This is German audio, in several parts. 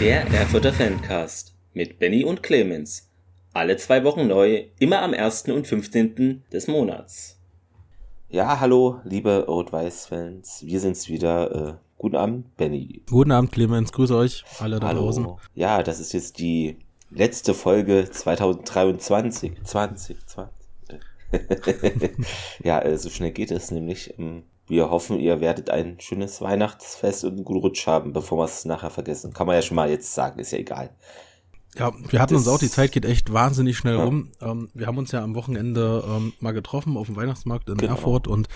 Der Erfurter Fancast mit Benny und Clemens. Alle zwei Wochen neu, immer am 1. und 15. des Monats. Ja, hallo, liebe Rot-Weiß-Fans. Wir sind's wieder. Äh, guten Abend, Benny. Guten Abend, Clemens. Grüße euch alle da hallo. draußen. Ja, das ist jetzt die letzte Folge 2023. 20, 20. ja, äh, so schnell geht es nämlich. Wir hoffen, ihr werdet ein schönes Weihnachtsfest und einen guten Rutsch haben, bevor wir es nachher vergessen. Kann man ja schon mal jetzt sagen, ist ja egal. Ja, wir hatten das, uns auch, die Zeit geht echt wahnsinnig schnell ja. rum. Ähm, wir haben uns ja am Wochenende ähm, mal getroffen auf dem Weihnachtsmarkt in genau. Erfurt und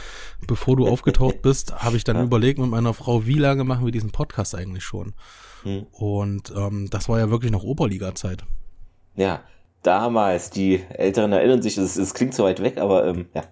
bevor du aufgetaucht bist, habe ich dann ja. überlegt mit meiner Frau, wie lange machen wir diesen Podcast eigentlich schon? Hm. Und ähm, das war ja wirklich noch Oberliga-Zeit. Ja, damals, die Älteren erinnern sich, es, es klingt so weit weg, aber ähm, ja.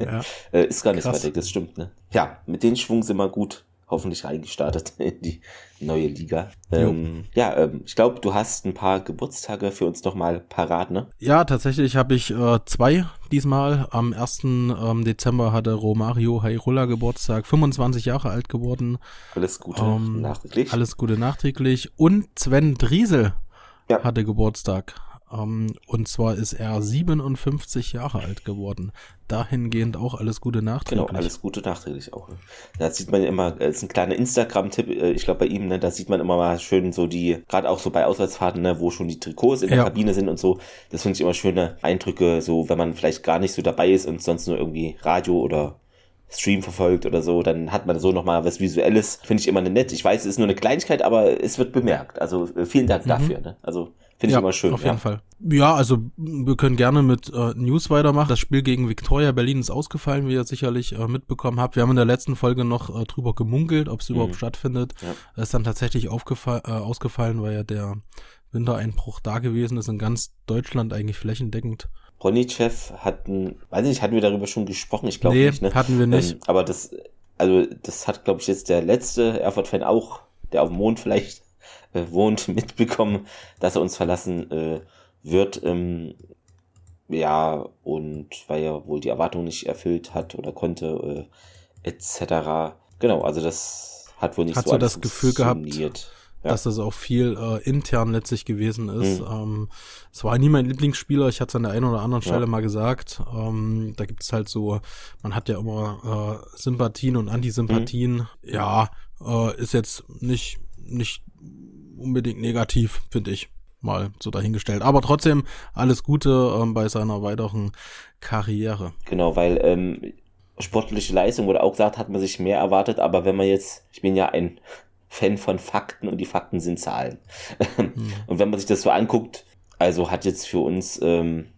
Ja. Äh, ist gar nicht Krass. weit weg, das stimmt, ne? Ja, mit den Schwung sind wir gut hoffentlich reingestartet in die neue Liga. Ähm, ja, ähm, ich glaube, du hast ein paar Geburtstage für uns nochmal parat, ne? Ja, tatsächlich habe ich äh, zwei diesmal. Am 1. Ähm, Dezember hatte Romario Hairola Geburtstag, 25 Jahre alt geworden. Alles Gute ähm, nachträglich. Alles Gute nachträglich. Und Sven Driesel ja. hatte Geburtstag. Um, ähm, und zwar ist er 57 Jahre alt geworden. Dahingehend auch alles Gute nachträglich. Genau, alles Gute nachträglich auch. Ne? Da sieht man ja immer, das ist ein kleiner Instagram-Tipp, äh, ich glaube bei ihm, ne, da sieht man immer mal schön so die, gerade auch so bei Auswärtsfahrten, ne, wo schon die Trikots in der ja. Kabine sind und so. Das finde ich immer schöne Eindrücke, so wenn man vielleicht gar nicht so dabei ist und sonst nur irgendwie Radio oder Stream verfolgt oder so, dann hat man so nochmal was Visuelles. Finde ich immer nett. Ich weiß, es ist nur eine Kleinigkeit, aber es wird bemerkt. Also äh, vielen Dank mhm. dafür. Ne? Also Finde ich ja, immer schön. Auf jeden Fall. Ja, also wir können gerne mit äh, News weitermachen. Das Spiel gegen Victoria Berlin ist ausgefallen, wie ihr sicherlich äh, mitbekommen habt. Wir haben in der letzten Folge noch äh, drüber gemunkelt, ob es mhm. überhaupt stattfindet. Ja. ist dann tatsächlich aufgefallen, äh, ausgefallen, weil ja der Wintereinbruch da gewesen ist, in ganz Deutschland eigentlich flächendeckend. Bronichev hatten, weiß ich nicht, hatten wir darüber schon gesprochen? Ich glaube nee, nicht. Ne? hatten wir nicht. Ähm, aber das, also das hat, glaube ich, jetzt der letzte Erfurt-Fan auch, der auf dem Mond vielleicht äh, wohnt, mitbekommen, dass er uns verlassen äh, wird. Ähm, ja, und weil er wohl die Erwartung nicht erfüllt hat oder konnte, äh, etc. Genau, also das hat wohl nicht hat so so das Gefühl gehabt, ja. dass das auch viel äh, intern letztlich gewesen ist. Mhm. Ähm, es war nie mein Lieblingsspieler, ich hatte es an der einen oder anderen Stelle ja. mal gesagt. Ähm, da gibt es halt so, man hat ja immer äh, Sympathien und Antisympathien. Mhm. Ja, äh, ist jetzt nicht, nicht unbedingt negativ, finde ich. Mal so dahingestellt. Aber trotzdem alles Gute ähm, bei seiner weiteren Karriere. Genau, weil ähm, sportliche Leistung wurde auch gesagt, hat man sich mehr erwartet, aber wenn man jetzt, ich bin ja ein Fan von Fakten und die Fakten sind Zahlen. Hm. Und wenn man sich das so anguckt, also hat jetzt für uns ähm,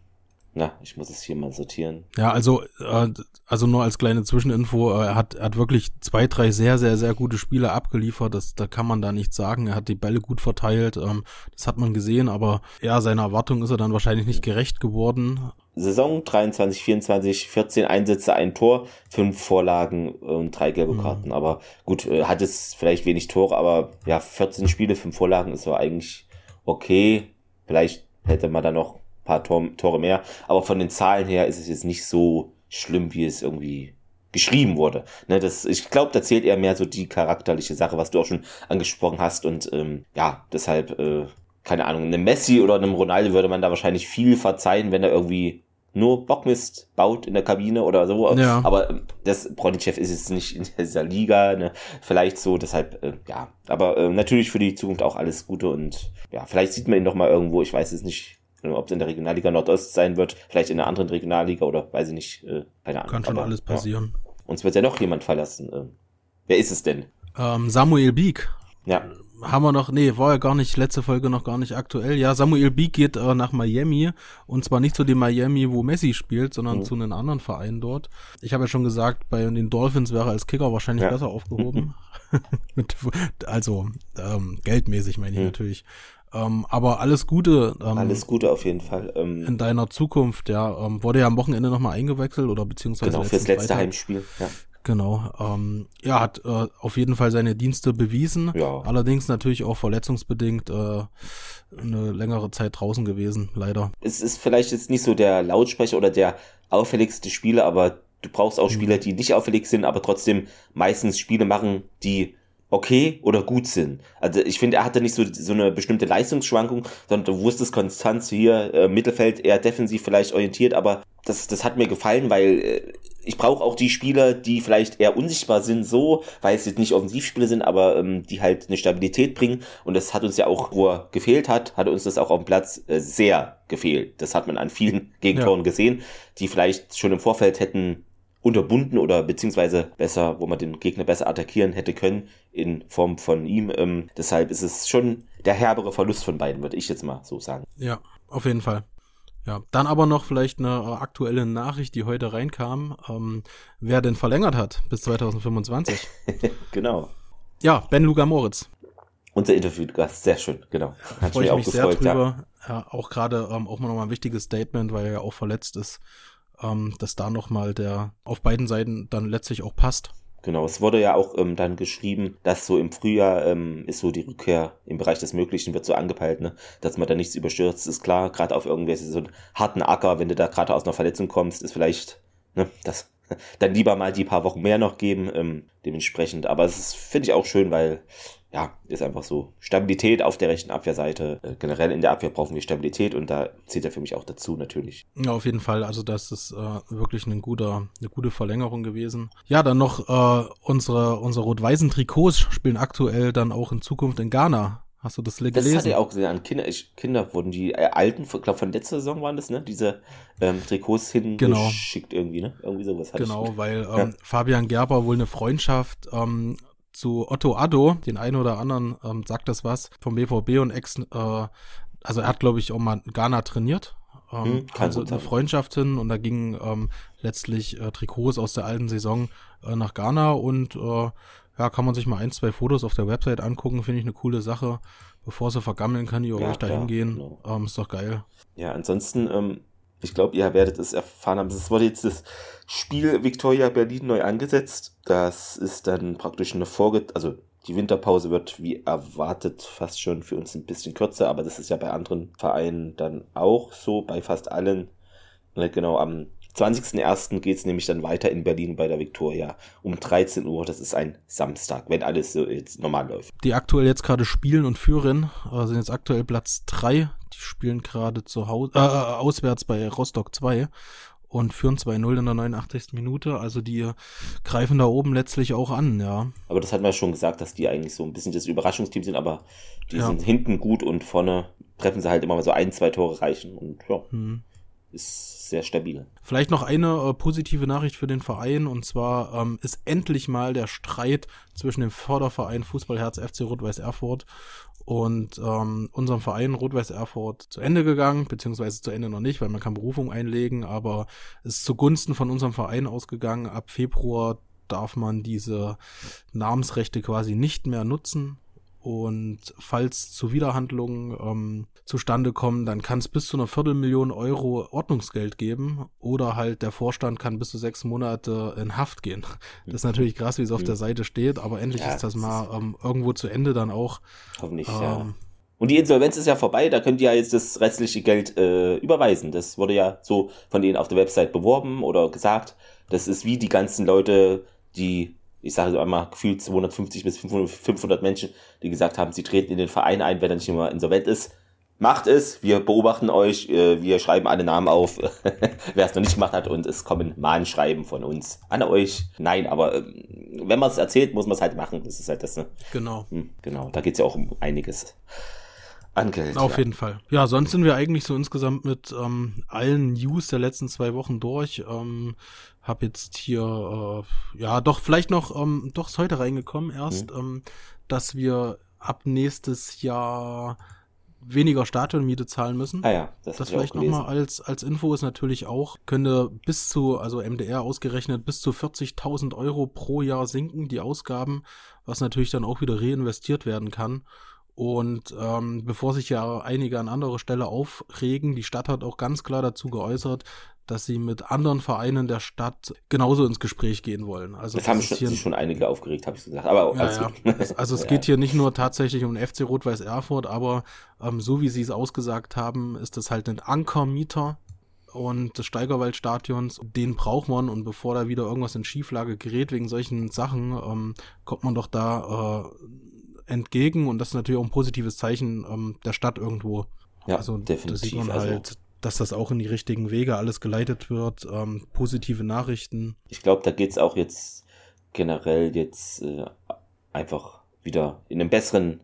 na, ich muss es hier mal sortieren. Ja, also, äh, also nur als kleine Zwischeninfo, äh, er hat, er hat wirklich zwei, drei sehr, sehr, sehr gute Spiele abgeliefert. Das, da kann man da nichts sagen. Er hat die Bälle gut verteilt. Ähm, das hat man gesehen, aber ja, seiner Erwartung ist er dann wahrscheinlich nicht gerecht geworden. Saison 23, 24, 14 Einsätze, ein Tor, fünf Vorlagen und drei gelbe mhm. Karten. Mhm. Aber gut, äh, hat es vielleicht wenig Tore, aber ja, 14 Spiele, fünf Vorlagen ist so eigentlich okay. Vielleicht hätte man da noch paar Tor, Tore mehr. Aber von den Zahlen her ist es jetzt nicht so schlimm, wie es irgendwie geschrieben wurde. Ne, das, ich glaube, da zählt eher mehr so die charakterliche Sache, was du auch schon angesprochen hast. Und ähm, ja, deshalb, äh, keine Ahnung, einem Messi oder einem Ronaldo würde man da wahrscheinlich viel verzeihen, wenn er irgendwie nur Bockmist baut in der Kabine oder so. Ja. Aber ähm, das Bronichev ist jetzt nicht in dieser Liga, ne? Vielleicht so, deshalb, äh, ja. Aber äh, natürlich für die Zukunft auch alles Gute und ja, vielleicht sieht man ihn noch mal irgendwo, ich weiß es nicht, ob es in der Regionalliga Nordost sein wird, vielleicht in einer anderen Regionalliga oder weiß ich nicht, äh, keine Ahnung. Kann schon Aber, alles passieren. Ja. Uns wird ja noch jemand verlassen. Äh, wer ist es denn? Ähm, Samuel Bieg. Ja. Haben wir noch, nee, war ja gar nicht, letzte Folge noch gar nicht aktuell. Ja, Samuel Bieg geht äh, nach Miami und zwar nicht zu dem Miami, wo Messi spielt, sondern mhm. zu einem anderen Verein dort. Ich habe ja schon gesagt, bei den Dolphins wäre er als Kicker wahrscheinlich ja. besser aufgehoben. Mit, also ähm, geldmäßig meine ich mhm. natürlich. Ähm, aber alles Gute. Ähm, alles Gute auf jeden Fall. Ähm, in deiner Zukunft, ja. Ähm, wurde ja am Wochenende nochmal eingewechselt oder beziehungsweise. Genau, fürs letzte Freitag. Heimspiel, ja. Genau. Ähm, ja, hat äh, auf jeden Fall seine Dienste bewiesen. Ja. Allerdings natürlich auch verletzungsbedingt äh, eine längere Zeit draußen gewesen, leider. Es ist vielleicht jetzt nicht so der Lautsprecher oder der auffälligste Spieler, aber du brauchst auch mhm. Spieler, die nicht auffällig sind, aber trotzdem meistens Spiele machen, die okay oder gut sind. Also ich finde, er hatte nicht so, so eine bestimmte Leistungsschwankung, sondern du wusstest konstant hier äh, Mittelfeld eher defensiv vielleicht orientiert, aber das, das hat mir gefallen, weil äh, ich brauche auch die Spieler, die vielleicht eher unsichtbar sind, so, weil es jetzt nicht Offensivspieler sind, aber ähm, die halt eine Stabilität bringen. Und das hat uns ja auch, wo er gefehlt hat, hat uns das auch auf dem Platz äh, sehr gefehlt. Das hat man an vielen Gegentoren ja. gesehen, die vielleicht schon im Vorfeld hätten unterbunden oder beziehungsweise besser, wo man den Gegner besser attackieren hätte können in Form von ihm. Ähm, deshalb ist es schon der herbere Verlust von beiden, würde ich jetzt mal so sagen. Ja, auf jeden Fall. Ja, dann aber noch vielleicht eine aktuelle Nachricht, die heute reinkam, ähm, wer denn verlängert hat bis 2025. genau. Ja, Ben Luga Moritz. Unser Interviewgast, sehr schön, genau. Hat Freue ich mich sehr drüber. Ja. ja auch gerade ähm, auch mal nochmal ein wichtiges Statement, weil er ja auch verletzt ist, ähm, dass da nochmal der auf beiden Seiten dann letztlich auch passt. Genau, es wurde ja auch ähm, dann geschrieben, dass so im Frühjahr ähm, ist so die Rückkehr im Bereich des Möglichen wird so angepeilt, ne? dass man da nichts überstürzt, ist klar, gerade auf irgendwelche so einen harten Acker, wenn du da gerade aus einer Verletzung kommst, ist vielleicht, ne, das dann lieber mal die paar Wochen mehr noch geben, ähm, dementsprechend. Aber es finde ich auch schön, weil ja, ist einfach so. Stabilität auf der rechten Abwehrseite. Äh, generell in der Abwehr brauchen wir Stabilität und da zählt er für mich auch dazu natürlich. Ja, auf jeden Fall. Also das ist äh, wirklich ein guter, eine gute Verlängerung gewesen. Ja, dann noch äh, unsere, unsere rot-weißen Trikots spielen aktuell dann auch in Zukunft in Ghana. Hast du das gelesen? Das hatte ich auch gesehen. An Kinder, ich, Kinder wurden die äh, alten, ich glaube von letzter Saison waren das, ne? Diese ähm, Trikots hingeschickt genau. irgendwie, ne? Irgendwie sowas Genau, ich. weil ähm, ja. Fabian Gerber wohl eine Freundschaft ähm, zu Otto Addo, den einen oder anderen ähm, sagt das was, vom BVB und Ex, äh, also er hat, glaube ich, auch mal Ghana trainiert. Ähm, hm, also eine Freundschaft hin und da gingen ähm, letztlich äh, Trikots aus der alten Saison äh, nach Ghana und äh, ja, kann man sich mal ein, zwei Fotos auf der Website angucken, finde ich eine coole Sache. Bevor sie vergammeln, kann die ja, euch da hingehen. Genau. Ähm, ist doch geil. Ja, ansonsten ähm, ich glaube, ihr werdet es erfahren haben. Es wurde jetzt das Spiel Victoria Berlin neu angesetzt. Das ist dann praktisch eine Vorge... Also die Winterpause wird wie erwartet fast schon für uns ein bisschen kürzer, aber das ist ja bei anderen Vereinen dann auch so, bei fast allen. Genau, am 20.01. geht es nämlich dann weiter in Berlin bei der Victoria um 13 Uhr. Das ist ein Samstag, wenn alles so jetzt normal läuft. Die aktuell jetzt gerade spielen und führen, äh, sind jetzt aktuell Platz 3 die spielen gerade zu Hause, äh, äh auswärts bei Rostock 2 und führen 2-0 in der 89. Minute. Also die greifen da oben letztlich auch an, ja. Aber das hatten wir schon gesagt, dass die eigentlich so ein bisschen das Überraschungsteam sind, aber die ja. sind hinten gut und vorne treffen sie halt immer mal so ein, zwei Tore reichen und ja, hm. Ist sehr stabil. Vielleicht noch eine äh, positive Nachricht für den Verein und zwar ähm, ist endlich mal der Streit zwischen dem Förderverein Fußballherz FC Rot-Weiß Erfurt und ähm, unserem Verein Rot-Weiß Erfurt zu Ende gegangen, beziehungsweise zu Ende noch nicht, weil man kann Berufung einlegen, aber es ist zugunsten von unserem Verein ausgegangen. Ab Februar darf man diese Namensrechte quasi nicht mehr nutzen und falls Zuwiderhandlungen ähm, zustande kommen, dann kann es bis zu einer Viertelmillion Euro Ordnungsgeld geben oder halt der Vorstand kann bis zu sechs Monate in Haft gehen. Das ist natürlich krass, wie es auf der Seite steht, aber endlich ja, ist das mal ähm, irgendwo zu Ende dann auch. Hoffentlich, ähm, ja. Und die Insolvenz ist ja vorbei, da könnt ihr ja jetzt das restliche Geld äh, überweisen. Das wurde ja so von denen auf der Website beworben oder gesagt. Das ist wie die ganzen Leute, die ich sage so einmal gefühlt 250 bis 500 Menschen, die gesagt haben, sie treten in den Verein ein, wenn er nicht immer insolvent ist. Macht es, wir beobachten euch, äh, wir schreiben alle Namen auf, wer es noch nicht gemacht hat und es kommen Mahnschreiben von uns an euch. Nein, aber ähm, wenn man es erzählt, muss man es halt machen. Das ist halt das, ne? Genau. Hm, genau, da geht es ja auch um einiges. Geld, Auf ja. jeden Fall. Ja, sonst sind wir eigentlich so insgesamt mit ähm, allen News der letzten zwei Wochen durch. Ähm, hab jetzt hier, äh, ja, doch vielleicht noch, ähm, doch ist heute reingekommen erst, mhm. ähm, dass wir ab nächstes Jahr weniger Stadionmiete zahlen müssen. Ah ja, das, das vielleicht nochmal als, als Info ist natürlich auch, könnte bis zu, also MDR ausgerechnet, bis zu 40.000 Euro pro Jahr sinken, die Ausgaben, was natürlich dann auch wieder reinvestiert werden kann. Und ähm, bevor sich ja einige an anderer Stelle aufregen, die Stadt hat auch ganz klar dazu geäußert, dass sie mit anderen Vereinen der Stadt genauso ins Gespräch gehen wollen. Also das haben schon, sich schon einige aufgeregt, habe ich gesagt. Aber ja, ja. also es geht hier nicht nur tatsächlich um den FC Rot-Weiß Erfurt, aber ähm, so wie sie es ausgesagt haben, ist das halt ein Ankermieter und des Steigerwaldstadions, den braucht man und bevor da wieder irgendwas in Schieflage gerät wegen solchen Sachen, ähm, kommt man doch da äh, entgegen und das ist natürlich auch ein positives Zeichen ähm, der Stadt irgendwo. Ja, also definitiv. Da sieht man also halt, dass das auch in die richtigen Wege alles geleitet wird, ähm, positive Nachrichten. Ich glaube, da geht's auch jetzt generell jetzt äh, einfach wieder in einem besseren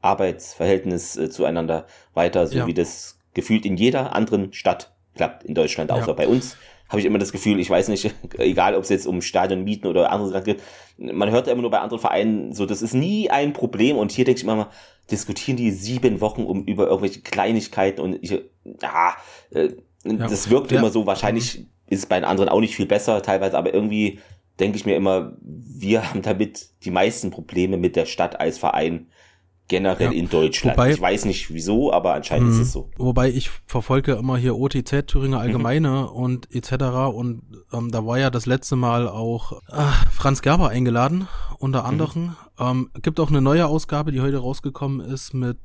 Arbeitsverhältnis äh, zueinander weiter, so ja. wie das gefühlt in jeder anderen Stadt klappt in Deutschland, außer ja. bei uns. Habe ich immer das Gefühl, ich weiß nicht, egal ob es jetzt um Stadionmieten oder andere Sachen geht, man hört ja immer nur bei anderen Vereinen so, das ist nie ein Problem und hier denke ich immer mal, diskutieren die sieben Wochen um über irgendwelche Kleinigkeiten und ich, ja, äh, ja. das wirkt ja. immer so, wahrscheinlich ist es bei den anderen auch nicht viel besser, teilweise, aber irgendwie denke ich mir immer, wir haben damit die meisten Probleme mit der Stadt als Verein generell ja. in Deutschland. Wobei, ich weiß nicht wieso, aber anscheinend mh, ist es so. Wobei ich verfolge immer hier OTZ, Thüringer Allgemeine mhm. und etc. Und ähm, da war ja das letzte Mal auch äh, Franz Gerber eingeladen, unter mhm. anderem. Mhm. Ähm, gibt auch eine neue Ausgabe, die heute rausgekommen ist mit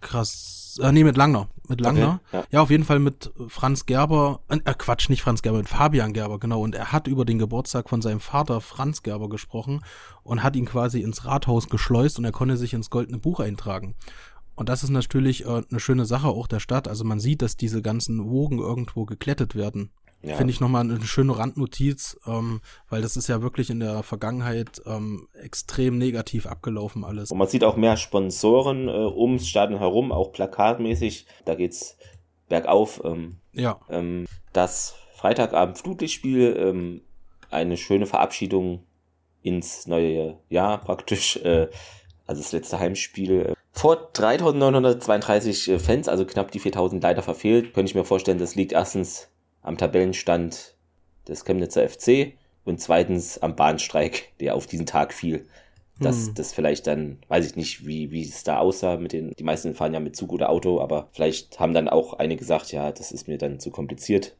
krass äh, nee, mit Langner. Mit Langner. Okay, ja. ja. auf jeden Fall mit Franz Gerber, äh, äh, Quatsch, nicht Franz Gerber, mit Fabian Gerber, genau. Und er hat über den Geburtstag von seinem Vater Franz Gerber gesprochen und hat ihn quasi ins Rathaus geschleust und er konnte sich ins Goldene Buch eintragen. Und das ist natürlich äh, eine schöne Sache auch der Stadt. Also man sieht, dass diese ganzen Wogen irgendwo geklettet werden. Ja. Finde ich nochmal eine schöne Randnotiz, ähm, weil das ist ja wirklich in der Vergangenheit ähm, extrem negativ abgelaufen alles. Und man sieht auch mehr Sponsoren äh, ums Stadion herum, auch plakatmäßig. Da geht's bergauf. Ähm, ja. Ähm, das Freitagabend Flutlichtspiel, ähm, eine schöne Verabschiedung ins neue Jahr praktisch. Äh, also das letzte Heimspiel. Vor 3932 äh, Fans, also knapp die 4000 leider verfehlt. Könnte ich mir vorstellen, das liegt erstens am Tabellenstand des Chemnitzer FC und zweitens am Bahnstreik, der auf diesen Tag fiel. Dass hm. das vielleicht dann, weiß ich nicht, wie, wie es da aussah mit den, die meisten fahren ja mit Zug oder Auto, aber vielleicht haben dann auch einige gesagt, ja, das ist mir dann zu kompliziert.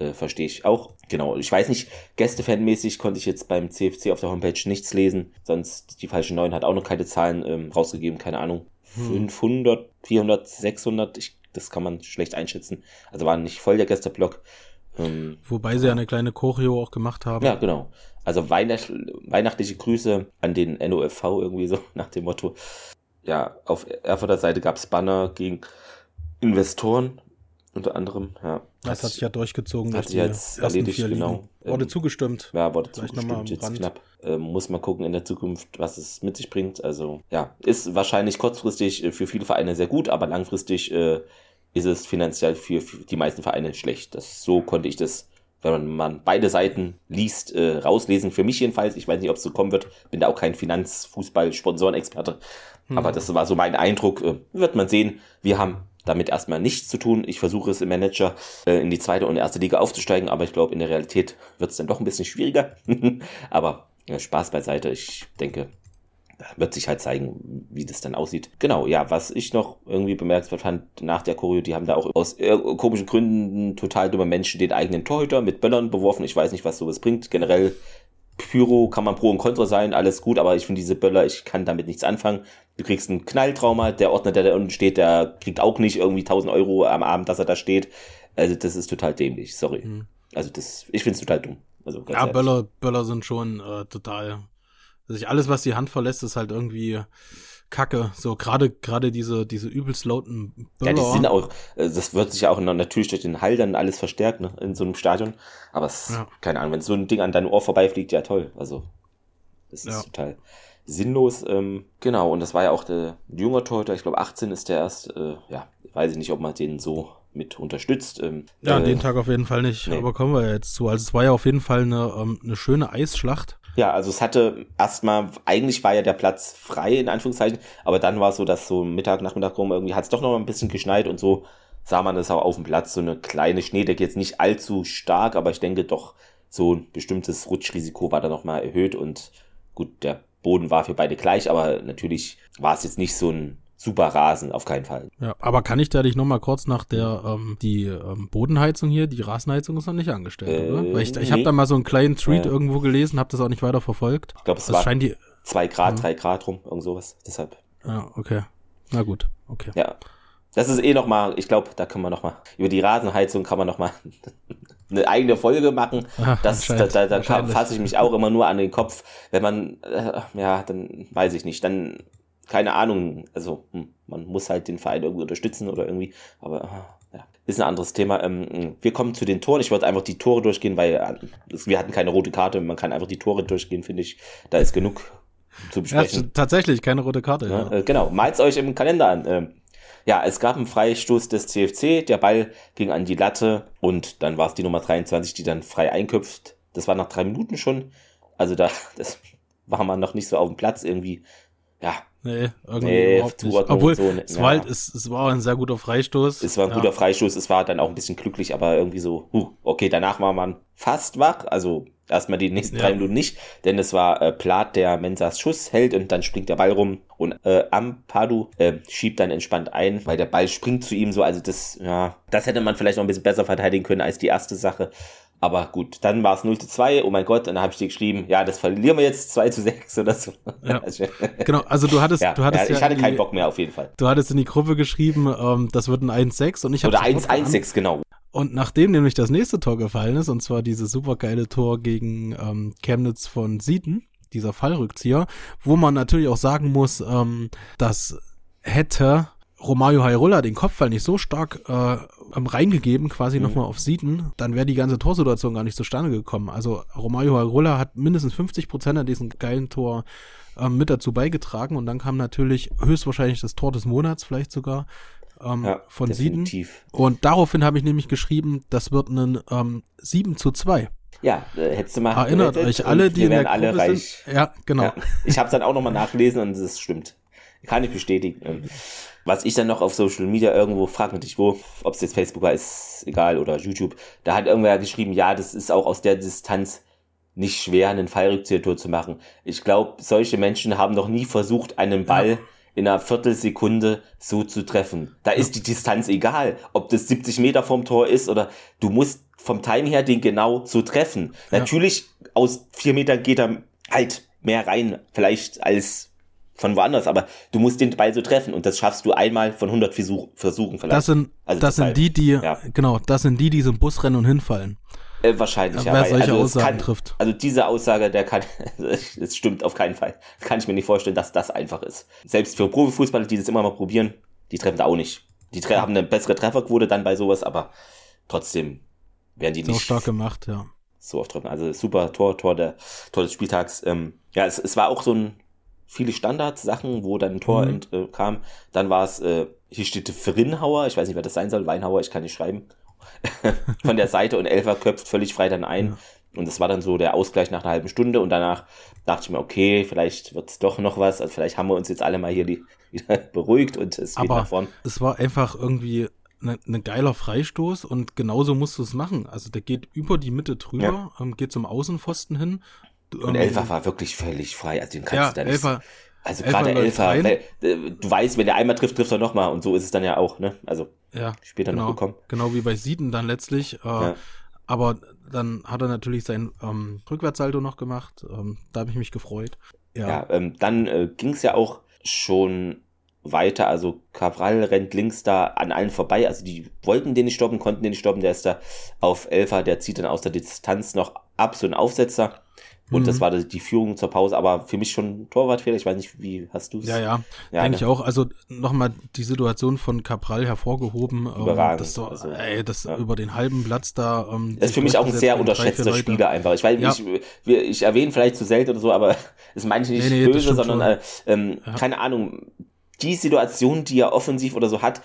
Äh, Verstehe ich auch. Genau, ich weiß nicht, Gästefanmäßig konnte ich jetzt beim CFC auf der Homepage nichts lesen, sonst die falsche 9 hat auch noch keine Zahlen ähm, rausgegeben, keine Ahnung. Hm. 500, 400, 600, ich das kann man schlecht einschätzen. Also war nicht voll der Gästeblock. Ähm, Wobei sie ja eine kleine Choreo auch gemacht haben. Ja, genau. Also Weihnacht, weihnachtliche Grüße an den NOFV irgendwie so nach dem Motto. Ja, auf Erfurter Seite gab es Banner gegen Investoren unter anderem, ja. Das hat sich ja durchgezogen. Hat sich jetzt erledigt, genau. Wurde ähm, zugestimmt. Ja, wurde Vielleicht zugestimmt, jetzt Rand. knapp. Ähm, muss man gucken in der Zukunft, was es mit sich bringt. Also, ja, ist wahrscheinlich kurzfristig äh, für viele Vereine sehr gut, aber langfristig äh, ist es finanziell für, für, die meisten Vereine schlecht. Das, so konnte ich das, wenn man beide Seiten liest, äh, rauslesen. Für mich jedenfalls. Ich weiß nicht, ob es so kommen wird. Bin da auch kein Finanzfußball-Sponsorenexperte. Hm. Aber das war so mein Eindruck. Äh, wird man sehen. Wir haben damit erstmal nichts zu tun. Ich versuche es im Manager äh, in die zweite und erste Liga aufzusteigen, aber ich glaube, in der Realität wird es dann doch ein bisschen schwieriger. aber ja, Spaß beiseite. Ich denke, wird sich halt zeigen, wie das dann aussieht. Genau, ja, was ich noch irgendwie bemerkenswert fand nach der Choreo, die haben da auch aus komischen Gründen total dumme Menschen den eigenen Torhüter mit Böllern beworfen. Ich weiß nicht, was sowas bringt. Generell Pyro kann man pro und contra sein, alles gut, aber ich finde diese Böller, ich kann damit nichts anfangen. Du kriegst einen Knalltrauma, der Ordner, der da unten steht, der kriegt auch nicht irgendwie 1000 Euro am Abend, dass er da steht. Also das ist total dämlich, sorry. Mhm. Also das, ich finde es total dumm. Also ja, Böller, Böller sind schon äh, total also alles, was die Hand verlässt, ist halt irgendwie Kacke. So gerade gerade diese diese übelst lauten Böller. Ja, die sind auch. Äh, das wird sich ja auch natürlich durch den Hall dann alles verstärkt ne, in so einem Stadion. Aber es, ja. keine Ahnung, wenn so ein Ding an deinem Ohr vorbeifliegt, ja toll. Also das ist ja. total sinnlos. Ähm, genau. Und das war ja auch der junge Torhüter. Ich glaube 18 ist der erst. Äh, ja, weiß ich nicht, ob man den so mit unterstützt. Ähm, ja, äh, den Tag auf jeden Fall nicht. Nee. Aber kommen wir jetzt zu. Also es war ja auf jeden Fall eine, ähm, eine schöne Eisschlacht. Ja, also es hatte erstmal, eigentlich war ja der Platz frei, in Anführungszeichen, aber dann war es so, dass so Mittag, Nachmittag rum irgendwie hat es doch noch ein bisschen geschneit und so sah man das auch auf dem Platz, so eine kleine Schneedecke, jetzt nicht allzu stark, aber ich denke doch, so ein bestimmtes Rutschrisiko war da noch mal erhöht und gut, der Boden war für beide gleich, aber natürlich war es jetzt nicht so ein super Rasen, auf keinen Fall. Ja, aber kann ich da dich nochmal kurz nach der, ähm, die ähm, Bodenheizung hier, die Rasenheizung ist noch nicht angestellt, äh, oder? Weil ich, nee. ich habe da mal so einen kleinen Tweet äh. irgendwo gelesen, habe das auch nicht weiter verfolgt. Ich glaube, es das war scheint die, zwei Grad, ja. drei Grad rum, irgend sowas, deshalb. Ja, okay. Na gut, okay. Ja. Das ist eh nochmal, ich glaube, da können wir nochmal, über die Rasenheizung kann man nochmal eine eigene Folge machen. Ach, das, da da, da fasse ich mich auch immer nur an den Kopf. Wenn man, äh, ja, dann weiß ich nicht, dann, keine Ahnung, also hm, man muss halt den Verein irgendwie unterstützen oder irgendwie, aber äh, ja, ist ein anderes Thema. Ähm, wir kommen zu den Toren. Ich wollte einfach die Tore durchgehen, weil äh, wir hatten keine rote Karte. Man kann einfach die Tore durchgehen, finde ich. Da ist genug zu besprechen. Ja, tatsächlich, keine rote Karte. Ja, ja. Äh, genau, malt euch im Kalender an. Ähm, ja, es gab einen Freistoß des CFC, der Ball ging an die Latte und dann war es die Nummer 23, die dann frei einköpft. Das war nach drei Minuten schon. Also da, das war man noch nicht so auf dem Platz irgendwie. Ja. Nee, irgendwie nee, überhaupt nicht. Obwohl, so, es, ja. war halt, es, es war ein sehr guter Freistoß. Es war ein ja. guter Freistoß, es war dann auch ein bisschen glücklich, aber irgendwie so, huh, okay, danach war man fast wach, also Erstmal die nächsten ja. drei Minuten nicht, denn es war äh, Plat, der Mensas Schuss hält und dann springt der Ball rum und äh, Ampadu äh, schiebt dann entspannt ein, weil der Ball springt zu ihm so. Also das, ja, das hätte man vielleicht noch ein bisschen besser verteidigen können als die erste Sache. Aber gut, dann war es 0 zu 2, oh mein Gott, und dann habe ich dir geschrieben, ja, das verlieren wir jetzt 2 zu 6 oder so. Ja, genau, also du hattest, ja, du hattest ja, ich hatte keinen Bock mehr auf jeden Fall. Du hattest in die Gruppe geschrieben, ähm, das wird ein 1-6 und ich habe Oder 1-1-6, genau. Und nachdem nämlich das nächste Tor gefallen ist, und zwar dieses supergeile Tor gegen ähm, Chemnitz von Sieten, dieser Fallrückzieher, wo man natürlich auch sagen muss, ähm, dass hätte Romario Hairola den Kopfball nicht so stark äh, reingegeben, quasi mhm. nochmal auf Sieten, dann wäre die ganze Torsituation gar nicht zustande gekommen. Also Romario Hairola hat mindestens 50 Prozent an diesem geilen Tor äh, mit dazu beigetragen und dann kam natürlich höchstwahrscheinlich das Tor des Monats vielleicht sogar ähm, ja, von definitiv. Sieden. Und daraufhin habe ich nämlich geschrieben, das wird ein ähm, 7 zu 2. Ja, äh, hättest du mal Erinnert euch alle, die in der alle Gruppe reich. sind. Ja, genau. Ja, ich habe es dann auch nochmal nachgelesen und es stimmt. Kann ich bestätigen. Was ich dann noch auf Social Media irgendwo, frag mich nicht wo, ob es jetzt Facebook war, ist egal, oder YouTube, da hat irgendwer geschrieben, ja, das ist auch aus der Distanz nicht schwer, einen Fallrückzieher zu machen. Ich glaube, solche Menschen haben noch nie versucht, einen Ball ja in einer Viertelsekunde so zu treffen. Da ist die Distanz egal, ob das 70 Meter vom Tor ist oder du musst vom Time her den genau so treffen. Ja. Natürlich, aus vier Metern geht er halt mehr rein, vielleicht als von woanders, aber du musst den Ball so treffen und das schaffst du einmal von 100 Versuch, Versuchen vielleicht. Das sind, also das, sind die, die, ja. genau, das sind die, die so im Bus rennen und hinfallen. Äh, wahrscheinlich, ja. Wer solche also Aussagen kann, trifft. Also diese Aussage, der kann, es stimmt auf keinen Fall. Kann ich mir nicht vorstellen, dass das einfach ist. Selbst für Profifußballer, die das immer mal probieren, die treffen da auch nicht. Die ja. haben eine bessere Trefferquote dann bei sowas, aber trotzdem werden die so nicht. So stark gemacht, ja. So oft treffen. Also super Tor, Tor der, Tor des Spieltags. Ähm, ja, es, es war auch so ein, viele Standardsachen, wo dann ein Tor mhm. ent, äh, kam. Dann war es, äh, hier steht Frinhauer, ich weiß nicht, wer das sein soll, Weinhauer, ich kann nicht schreiben. von der Seite und Elfer köpft völlig frei dann ein. Ja. Und das war dann so der Ausgleich nach einer halben Stunde und danach dachte ich mir, okay, vielleicht wird es doch noch was. Also vielleicht haben wir uns jetzt alle mal hier die, wieder beruhigt und es geht nach vorn. Es war einfach irgendwie ein ne, ne geiler Freistoß und genauso musst du es machen. Also der geht über die Mitte drüber, ja. ähm, geht zum Außenpfosten hin. Und ähm, Elfer war wirklich völlig frei. Also den kannst ja, du da nicht. Elfer, also gerade Elfer, weil, äh, du weißt, wenn der einmal trifft, trifft er nochmal und so ist es dann ja auch, ne? Also ja, später genau, noch gekommen. Genau wie bei Sieden dann letztlich. Äh, ja. Aber dann hat er natürlich sein ähm, Rückwärtssalto noch gemacht. Ähm, da habe ich mich gefreut. Ja, ja ähm, dann äh, ging es ja auch schon weiter. Also Cabral rennt links da an allen vorbei. Also die wollten den nicht stoppen, konnten den nicht stoppen. Der ist da auf Elfer, der zieht dann aus der Distanz noch ab, so ein Aufsetzer. Und mhm. das war die Führung zur Pause, aber für mich schon Torwartfehler. Ich weiß nicht, wie hast du es? Ja, ja, ja, denke ne? ich auch. Also nochmal die Situation von Capral hervorgehoben. Ähm, Überragend. Das, so, also, ey, das ja. über den halben Platz da. Ähm, das ist für mich auch ein sehr unterschätzter Spieler einfach. Ich weiß, ja. ich, ich erwähne vielleicht zu selten oder so, aber das meine ich nicht nee, nee, böse, sondern äh, ähm, keine Ahnung. Die Situation, die er offensiv oder so hat,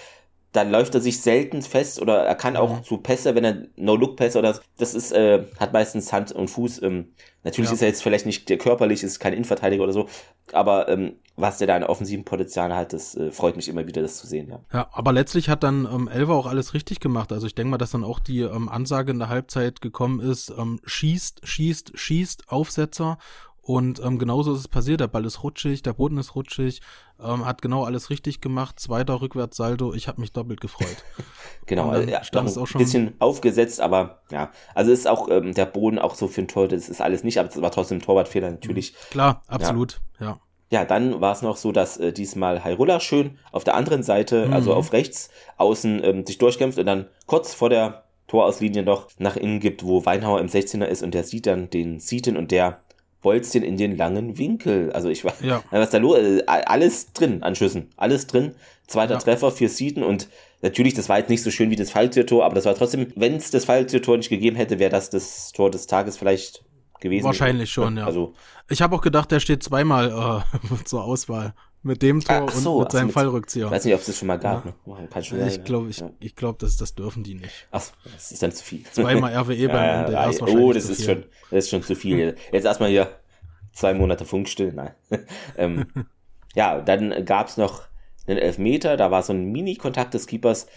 dann läuft er sich selten fest oder er kann auch mhm. zu Pässe, wenn er No-Look-Pässe oder das ist, äh, hat meistens Hand und Fuß. Ähm, natürlich ja. ist er jetzt vielleicht nicht der körperlich, ist kein Innenverteidiger oder so, aber ähm, was der da an offensiven Potenzial hat, das äh, freut mich immer wieder, das zu sehen, ja. Ja, aber letztlich hat dann ähm, Elva auch alles richtig gemacht. Also ich denke mal, dass dann auch die ähm, Ansage in der Halbzeit gekommen ist, ähm, schießt, schießt, schießt, Aufsetzer und ähm, genauso ist es passiert. Der Ball ist rutschig, der Boden ist rutschig, ähm, hat genau alles richtig gemacht. Zweiter Rückwärtssaldo, ich habe mich doppelt gefreut. genau, also, ja, stand es auch schon. bisschen aufgesetzt, aber ja, also ist auch ähm, der Boden auch so für ein Tor, das ist alles nicht, aber es war trotzdem ein Torwartfehler natürlich. Klar, absolut, ja. ja. ja, dann war es noch so, dass äh, diesmal Hyrule schön auf der anderen Seite, mhm. also auf rechts, außen ähm, sich durchkämpft und dann kurz vor der Torauslinie noch nach innen gibt, wo Weinhauer im 16er ist und der sieht dann den Seaton und der bolzt den in den langen Winkel. Also ich war, ja. was da los? Äh, alles drin an Schüssen, alles drin. Zweiter ja. Treffer für Seaton und natürlich, das war jetzt nicht so schön wie das Falltürtor, aber das war trotzdem, wenn es das Falltürtor nicht gegeben hätte, wäre das das Tor des Tages vielleicht gewesen. Wahrscheinlich schon, ja. Also, ich habe auch gedacht, der steht zweimal äh, zur Auswahl. Mit dem Tor so, und mit seinem mit, Fallrückzieher. Ich weiß nicht, ob es das schon mal gab. Ne? Oh, ich glaube, ich, ja. ich glaube, das, das dürfen die nicht. Ach, das ist dann zu viel. Zweimal RWE beim ja. Ja, ja, oh, das ist schon, das ist schon zu viel. Jetzt erstmal hier zwei Monate Funkstill. Nein. ähm, ja, dann gab es noch einen Elfmeter. Da war so ein Mini-Kontakt des Keepers.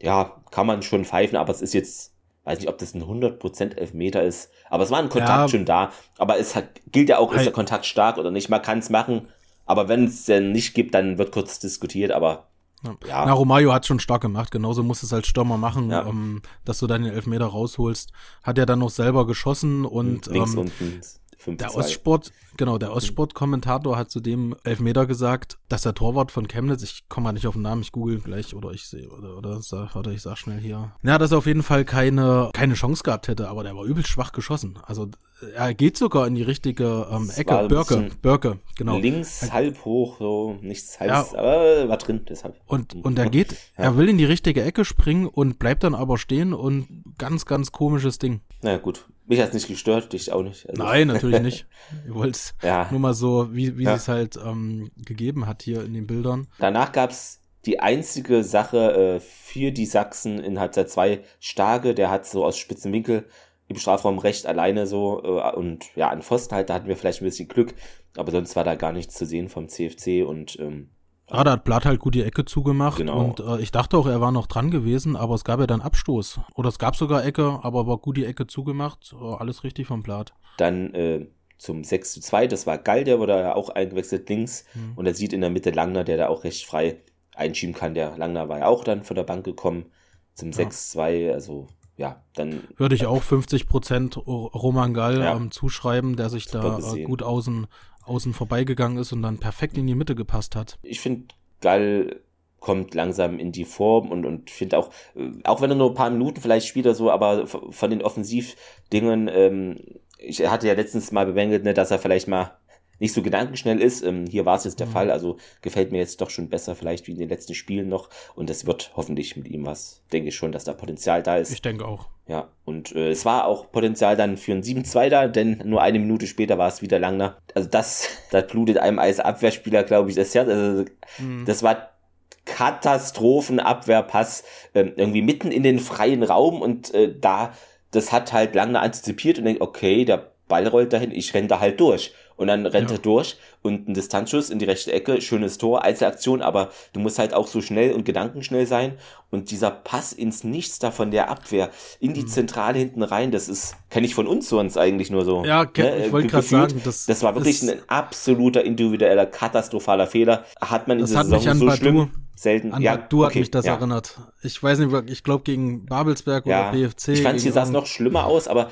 Ja, kann man schon pfeifen, aber es ist jetzt weiß nicht, ob das ein 100% Elfmeter ist, aber es war ein Kontakt ja, schon da. Aber es hat, gilt ja auch, ist der Kontakt stark oder nicht. Man kann es machen, aber wenn es denn nicht gibt, dann wird kurz diskutiert, aber ja. ja. Na, Romario hat schon stark gemacht. Genauso muss es als Stürmer machen, ja. ähm, dass du deinen Elfmeter rausholst. Hat er dann noch selber geschossen und links ähm, unten 5 der Ostsport, genau, der Ostsport-Kommentator hat zu dem Elfmeter gesagt, dass der Torwart von Chemnitz, ich komme mal nicht auf den Namen, ich google gleich oder ich sehe, oder, oder, oder ich sag schnell hier. Ja, dass er auf jeden Fall keine, keine Chance gehabt hätte, aber der war übel schwach geschossen. Also er geht sogar in die richtige ähm, Ecke. Börke, Börke, genau. Links halb hoch, so nichts halb, ja. aber war drin, deshalb. Und, und er geht, ja. er will in die richtige Ecke springen und bleibt dann aber stehen und ganz, ganz komisches Ding. Na ja, gut. Mich hat's nicht gestört, dich auch nicht. Also Nein, natürlich nicht. Ich wollte ja. nur mal so, wie, wie ja. es halt ähm, gegeben hat hier in den Bildern. Danach gab's die einzige Sache äh, für die Sachsen in Halbzeit 2. Starke, der hat so aus spitzen Winkel im Strafraum recht alleine so äh, und ja, an Pfosten halt, da hatten wir vielleicht ein bisschen Glück, aber sonst war da gar nichts zu sehen vom CFC und ähm, Ah, da hat Blatt halt gut die Ecke zugemacht genau. und äh, ich dachte auch, er war noch dran gewesen, aber es gab ja dann Abstoß. Oder es gab sogar Ecke, aber war gut die Ecke zugemacht. Oh, alles richtig vom Blatt. Dann äh, zum 6 zu 2, das war Gall, der wurde ja auch eingewechselt links mhm. und er sieht in der Mitte Langner, der da auch recht frei einschieben kann. Der Langner war ja auch dann von der Bank gekommen zum ja. 6-2, also ja, dann. Würde ich auch 50 Prozent Roman Gall ja. ähm, zuschreiben, der sich da äh, gut außen außen vorbeigegangen ist und dann perfekt in die Mitte gepasst hat. Ich finde, Gall kommt langsam in die Form und, und finde auch, äh, auch wenn er nur ein paar Minuten vielleicht spielt oder so, aber von den Offensivdingen, ähm, ich hatte ja letztens mal bemängelt, ne, dass er vielleicht mal nicht so gedankenschnell ist. Ähm, hier war es jetzt der mhm. Fall, also gefällt mir jetzt doch schon besser vielleicht wie in den letzten Spielen noch und es wird hoffentlich mit ihm was. Denke ich schon, dass da Potenzial da ist. Ich denke auch. Ja, und äh, es war auch Potenzial dann für ein 7-2 da, denn nur eine Minute später war es wieder Langner. Also das, da blutet einem als Abwehrspieler, glaube ich, das Herz. Also mhm. das war Katastrophenabwehrpass ähm, irgendwie mitten in den freien Raum und äh, da, das hat halt Langner antizipiert und denkt, okay, der Ball rollt dahin, ich renne da halt durch. Und dann rennt ja. er durch und ein Distanzschuss in die rechte Ecke, schönes Tor, Einzelaktion, aber du musst halt auch so schnell und gedankenschnell sein. Und dieser Pass ins Nichts da von der Abwehr in die mhm. Zentrale hinten rein, das ist, kenne ich von uns sonst eigentlich nur so. Ja, ne, ich wollte gerade sagen, das, das war wirklich ein absoluter individueller, katastrophaler Fehler. Hat man in dieser Saison so Badu, schlimm selten. An ja, Badu okay, hat mich das ja. erinnert. Ich weiß nicht, ich glaube gegen Babelsberg ja, oder BFC. Ich fand, hier sah es noch schlimmer aus, aber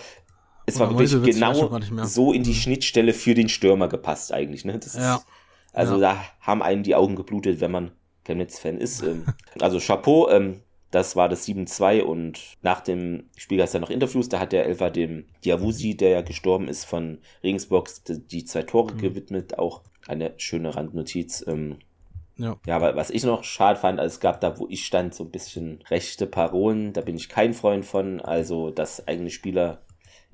es war wirklich genau so in die mhm. Schnittstelle für den Stürmer gepasst eigentlich. Ne? Das ja. Ist, also ja. da haben einen die Augen geblutet, wenn man Chemnitz-Fan ist. Ähm, also Chapeau, ähm, das war das 7-2 und nach dem Spiel gab es ja noch Interviews, da hat der Elfer dem Diawusi, der ja gestorben ist von Regensburg, die zwei Tore mhm. gewidmet, auch eine schöne Randnotiz. Ähm, ja. ja, aber was ich noch schade fand, also es gab da, wo ich stand, so ein bisschen rechte Parolen, da bin ich kein Freund von, also dass eigene Spieler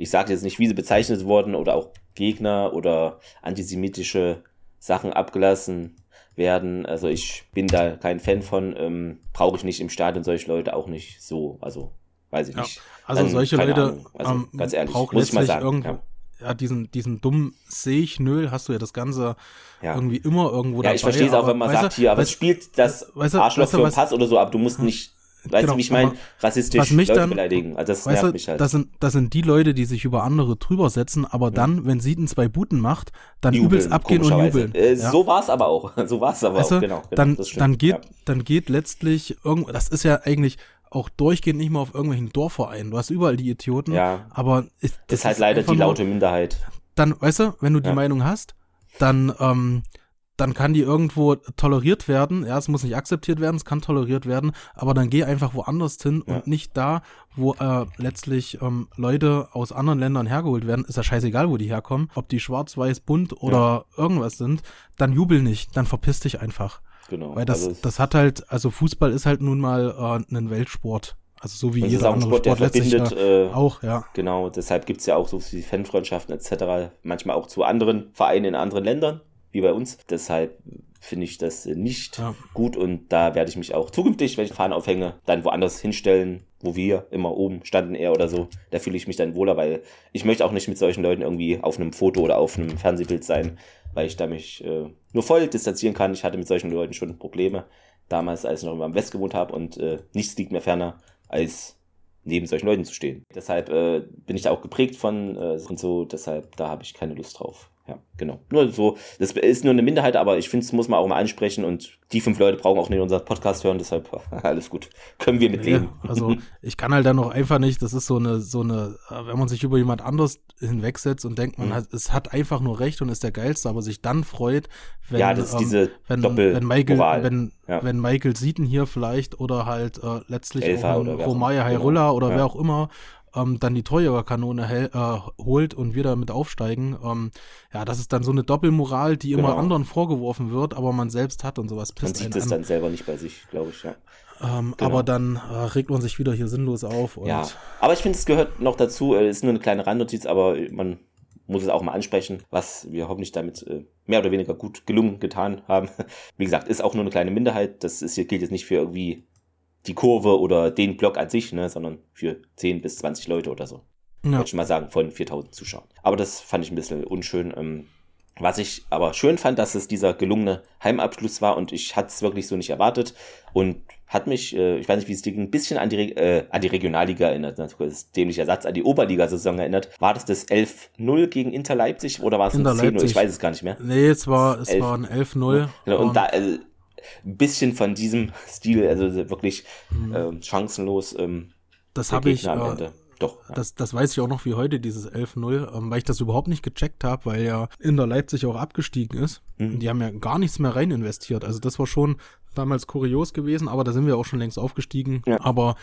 ich sage jetzt nicht, wie sie bezeichnet wurden oder auch Gegner oder antisemitische Sachen abgelassen werden. Also ich bin da kein Fan von, ähm, brauche ich nicht im Stadion solche Leute auch nicht so. Also weiß ich ja, nicht. Also Dann, solche Leute, also, ähm, ganz ehrlich, muss ich mal sagen. Irgendwo, ja. ja. diesen, diesen dummen Seechnöl hast du ja das Ganze ja. irgendwie immer irgendwo ja, dabei. Ja, ich verstehe es auch, wenn man sagt, hier, aber es spielt das weißt, Arschloch weißt, für einen Pass oder so, aber du musst nicht Weißt genau, du, wie ich meine? Rassistisch was mich Leute dann, beleidigen. Also das nervt du, mich halt. Das sind, das sind die Leute, die sich über andere drüber setzen, aber ja. dann, wenn Sieden zwei Buten macht, dann jubeln, übelst abgehen und jubeln. Äh, ja. So war's aber auch. So war's aber weißt auch, genau. genau dann, dann geht, ja. dann geht letztlich irgend, das ist ja eigentlich auch durchgehend nicht mehr auf irgendwelchen Dorfvereinen. Du hast überall die Idioten. Ja. Aber ist, das ist halt leider die laute Minderheit. Dann, weißt du, wenn du die Meinung hast, dann, ähm, dann kann die irgendwo toleriert werden. Ja, es muss nicht akzeptiert werden, es kann toleriert werden, aber dann geh einfach woanders hin ja. und nicht da, wo äh, letztlich ähm, Leute aus anderen Ländern hergeholt werden. Ist ja scheißegal, wo die herkommen, ob die schwarz, weiß, bunt oder ja. irgendwas sind. Dann jubel nicht, dann verpiss dich einfach. Genau. Weil das, also das hat halt, also Fußball ist halt nun mal äh, ein Weltsport. Also so wie jeder andere Sport, Sport letztlich verbindet, äh, auch, ja. Genau, deshalb gibt's ja auch so wie Fanfreundschaften etc. Manchmal auch zu anderen Vereinen in anderen Ländern wie bei uns. Deshalb finde ich das nicht ja. gut und da werde ich mich auch zukünftig, wenn ich Fahnen aufhänge, dann woanders hinstellen, wo wir immer oben standen eher oder so. Da fühle ich mich dann wohler, weil ich möchte auch nicht mit solchen Leuten irgendwie auf einem Foto oder auf einem Fernsehbild sein, weil ich da mich äh, nur voll distanzieren kann. Ich hatte mit solchen Leuten schon Probleme damals, als ich noch immer am West gewohnt habe und äh, nichts liegt mir ferner, als neben solchen Leuten zu stehen. Deshalb äh, bin ich da auch geprägt von äh, und so, deshalb da habe ich keine Lust drauf. Ja, genau. Nur so, das ist nur eine Minderheit, aber ich finde, es muss man auch mal ansprechen und die fünf Leute brauchen auch nicht unseren Podcast hören, deshalb alles gut. Können wir mit leben. Ja, also ich kann halt dann noch einfach nicht, das ist so eine, so eine, wenn man sich über jemand anders hinwegsetzt und denkt, man mhm. hat, es hat einfach nur recht und ist der Geilste, aber sich dann freut, wenn, ja, das ist diese ähm, wenn, Doppel wenn Michael, wenn, ja. wenn Michael Seaton hier vielleicht oder halt äh, letztlich Elfer auch Romaya Hairulla genau. oder ja. wer auch immer ähm, dann die Torjägerkanone äh, holt und wir damit aufsteigen. Ähm, ja, das ist dann so eine Doppelmoral, die genau. immer anderen vorgeworfen wird, aber man selbst hat und sowas. Man sieht es dann selber nicht bei sich, glaube ich, ja. Ähm, genau. Aber dann äh, regt man sich wieder hier sinnlos auf. ja, aber ich finde, es gehört noch dazu, es äh, ist nur eine kleine Randnotiz, aber man muss es auch mal ansprechen, was wir hoffentlich damit äh, mehr oder weniger gut gelungen getan haben. Wie gesagt, ist auch nur eine kleine Minderheit. Das ist hier gilt jetzt nicht für irgendwie die Kurve oder den Block an sich, ne, sondern für 10 bis 20 Leute oder so. Ja. Würde ich mal sagen, von 4000 Zuschauern. Aber das fand ich ein bisschen unschön. Ähm, was ich aber schön fand, dass es dieser gelungene Heimabschluss war und ich hatte es wirklich so nicht erwartet und hat mich, äh, ich weiß nicht, wie es dir ging, ein bisschen an die, äh, an die Regionalliga erinnert. Das ist dämlicher Satz, an die Oberliga-Saison erinnert. War das das 11-0 gegen Inter Leipzig oder war es ein 10-0? Ich weiß es gar nicht mehr. Nee, es war, es 11, war ein 11-0. Genau, und da, äh, ein bisschen von diesem Stil, also wirklich mhm. äh, chancenlos. Ähm, das habe ich. Am Ende. Doch. Ja. Das, das weiß ich auch noch wie heute, dieses 11-0, ähm, weil ich das überhaupt nicht gecheckt habe, weil ja in der Leipzig auch abgestiegen ist. Mhm. Die haben ja gar nichts mehr rein investiert. Also das war schon damals kurios gewesen, aber da sind wir auch schon längst aufgestiegen. Ja. Aber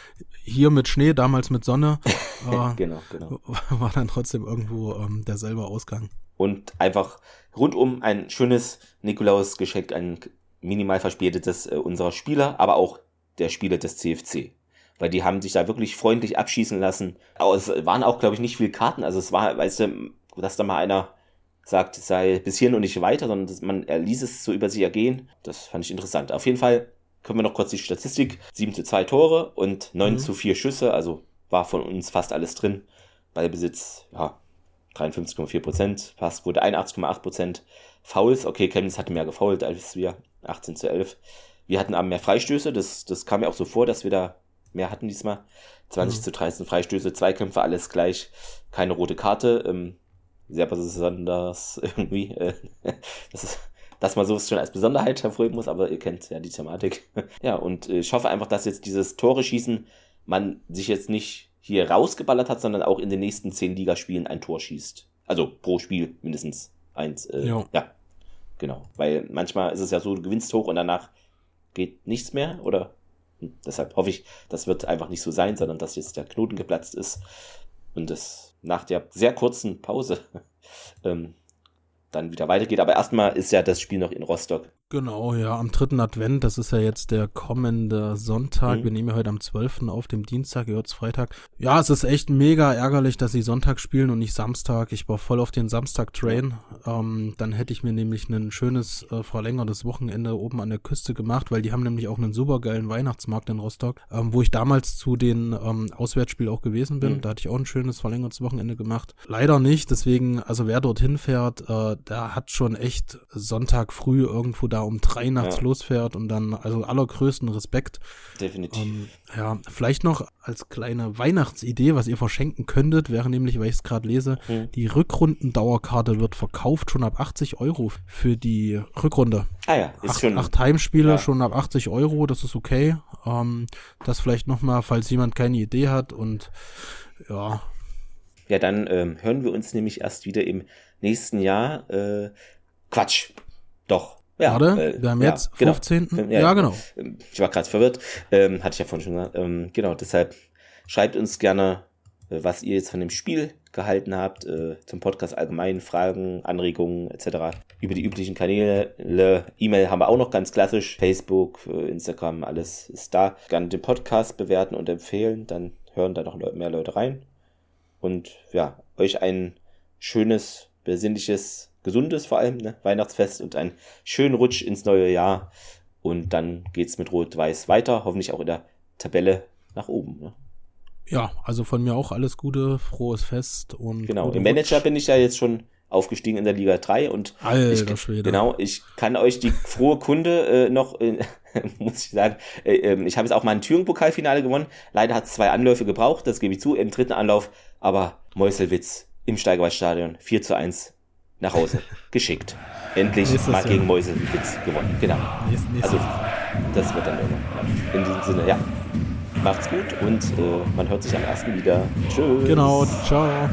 hier mit Schnee, damals mit Sonne, äh, genau, genau. war dann trotzdem irgendwo ähm, derselbe Ausgang. Und einfach rundum ein schönes Nikolaus-Geschenk, ein minimal verspätetes äh, unserer Spieler, aber auch der Spieler des CFC. Weil die haben sich da wirklich freundlich abschießen lassen. Aber es waren auch, glaube ich, nicht viele Karten. Also es war, weißt du, dass da mal einer sagt, sei bis hierhin und nicht weiter, sondern man ließ es so über sich ergehen. Das fand ich interessant. Auf jeden Fall können wir noch kurz die Statistik. 7 zu 2 Tore und 9 mhm. zu 4 Schüsse, also war von uns fast alles drin. Ballbesitz, ja, 53,4 Prozent, Pass wurde 81,8 Prozent. Fouls, okay, Chemnitz hatte mehr gefoult als wir, 18 zu 11. Wir hatten aber mehr Freistöße, das, das kam mir auch so vor, dass wir da mehr hatten diesmal. 20 mhm. zu 13 Freistöße, Zweikämpfe, alles gleich, keine rote Karte. Ähm, sehr besonders irgendwie, äh, das ist, dass man sowas schon als Besonderheit hervorheben muss, aber ihr kennt ja die Thematik. ja, und äh, ich hoffe einfach, dass jetzt dieses Tore schießen man sich jetzt nicht hier rausgeballert hat, sondern auch in den nächsten zehn Ligaspielen ein Tor schießt. Also pro Spiel mindestens eins. Äh, ja. Genau. Weil manchmal ist es ja so, du gewinnst hoch und danach geht nichts mehr oder deshalb hoffe ich, das wird einfach nicht so sein, sondern dass jetzt der Knoten geplatzt ist und es nach der sehr kurzen Pause ähm, dann wieder weitergeht. Aber erstmal ist ja das Spiel noch in Rostock. Genau, ja, am dritten Advent, das ist ja jetzt der kommende Sonntag. Mhm. Wir nehmen ja heute am 12. auf dem Dienstag, jetzt Freitag. Ja, es ist echt mega ärgerlich, dass sie Sonntag spielen und nicht Samstag. Ich war voll auf den Samstag-Train. Ähm, dann hätte ich mir nämlich ein schönes äh, verlängertes Wochenende oben an der Küste gemacht, weil die haben nämlich auch einen supergeilen Weihnachtsmarkt in Rostock, ähm, wo ich damals zu den ähm, Auswärtsspiel auch gewesen bin. Mhm. Da hatte ich auch ein schönes verlängertes Wochenende gemacht. Leider nicht, deswegen, also wer dorthin fährt, äh, der hat schon echt Sonntag früh irgendwo da da um drei nachts ja. losfährt und dann, also allergrößten Respekt. Definitiv. Ähm, ja, vielleicht noch als kleine Weihnachtsidee, was ihr verschenken könntet, wäre nämlich, weil ich es gerade lese, hm. die Rückrundendauerkarte wird verkauft schon ab 80 Euro für die Rückrunde. Ah ja, ist acht, schon. Acht Heimspiele ja. schon ab 80 Euro, das ist okay. Ähm, das vielleicht nochmal, falls jemand keine Idee hat und ja. Ja, dann ähm, hören wir uns nämlich erst wieder im nächsten Jahr. Äh, Quatsch. Doch, Ja, Warte, äh, wir haben ja, jetzt 15. Genau. Ja, ja, genau. Ähm, ich war gerade verwirrt. Ähm, hatte ich ja vorhin schon gesagt. Ähm, genau, deshalb schreibt uns gerne, äh, was ihr jetzt von dem Spiel gehalten habt, äh, zum Podcast allgemein, Fragen, Anregungen etc. Über die üblichen Kanäle. E-Mail haben wir auch noch ganz klassisch. Facebook, äh, Instagram, alles ist da. Gerne den Podcast bewerten und empfehlen, dann hören da noch mehr Leute rein. Und ja, euch ein schönes, besinnliches gesundes vor allem, ne? Weihnachtsfest und einen schönen Rutsch ins neue Jahr. Und dann geht's mit Rot-Weiß weiter, hoffentlich auch in der Tabelle nach oben. Ne? Ja, also von mir auch alles Gute, frohes Fest und. Genau, im Manager Rutsch. bin ich ja jetzt schon aufgestiegen in der Liga 3 und Alter ich, Schwede. genau, ich kann euch die frohe Kunde äh, noch, äh, muss ich sagen, äh, ähm, ich habe jetzt auch mal ein Thüringen-Pokalfinale gewonnen. Leider hat es zwei Anläufe gebraucht, das gebe ich zu, im dritten Anlauf, aber Meuselwitz im Steigerwaldstadion 4 zu 1 nach Hause geschickt. Endlich mal gegen Mäuselwitz gewonnen. Genau. also, das wird dann immer. In diesem Sinne, ja. Macht's gut und äh, man hört sich am ersten wieder. Tschüss. Genau, ciao.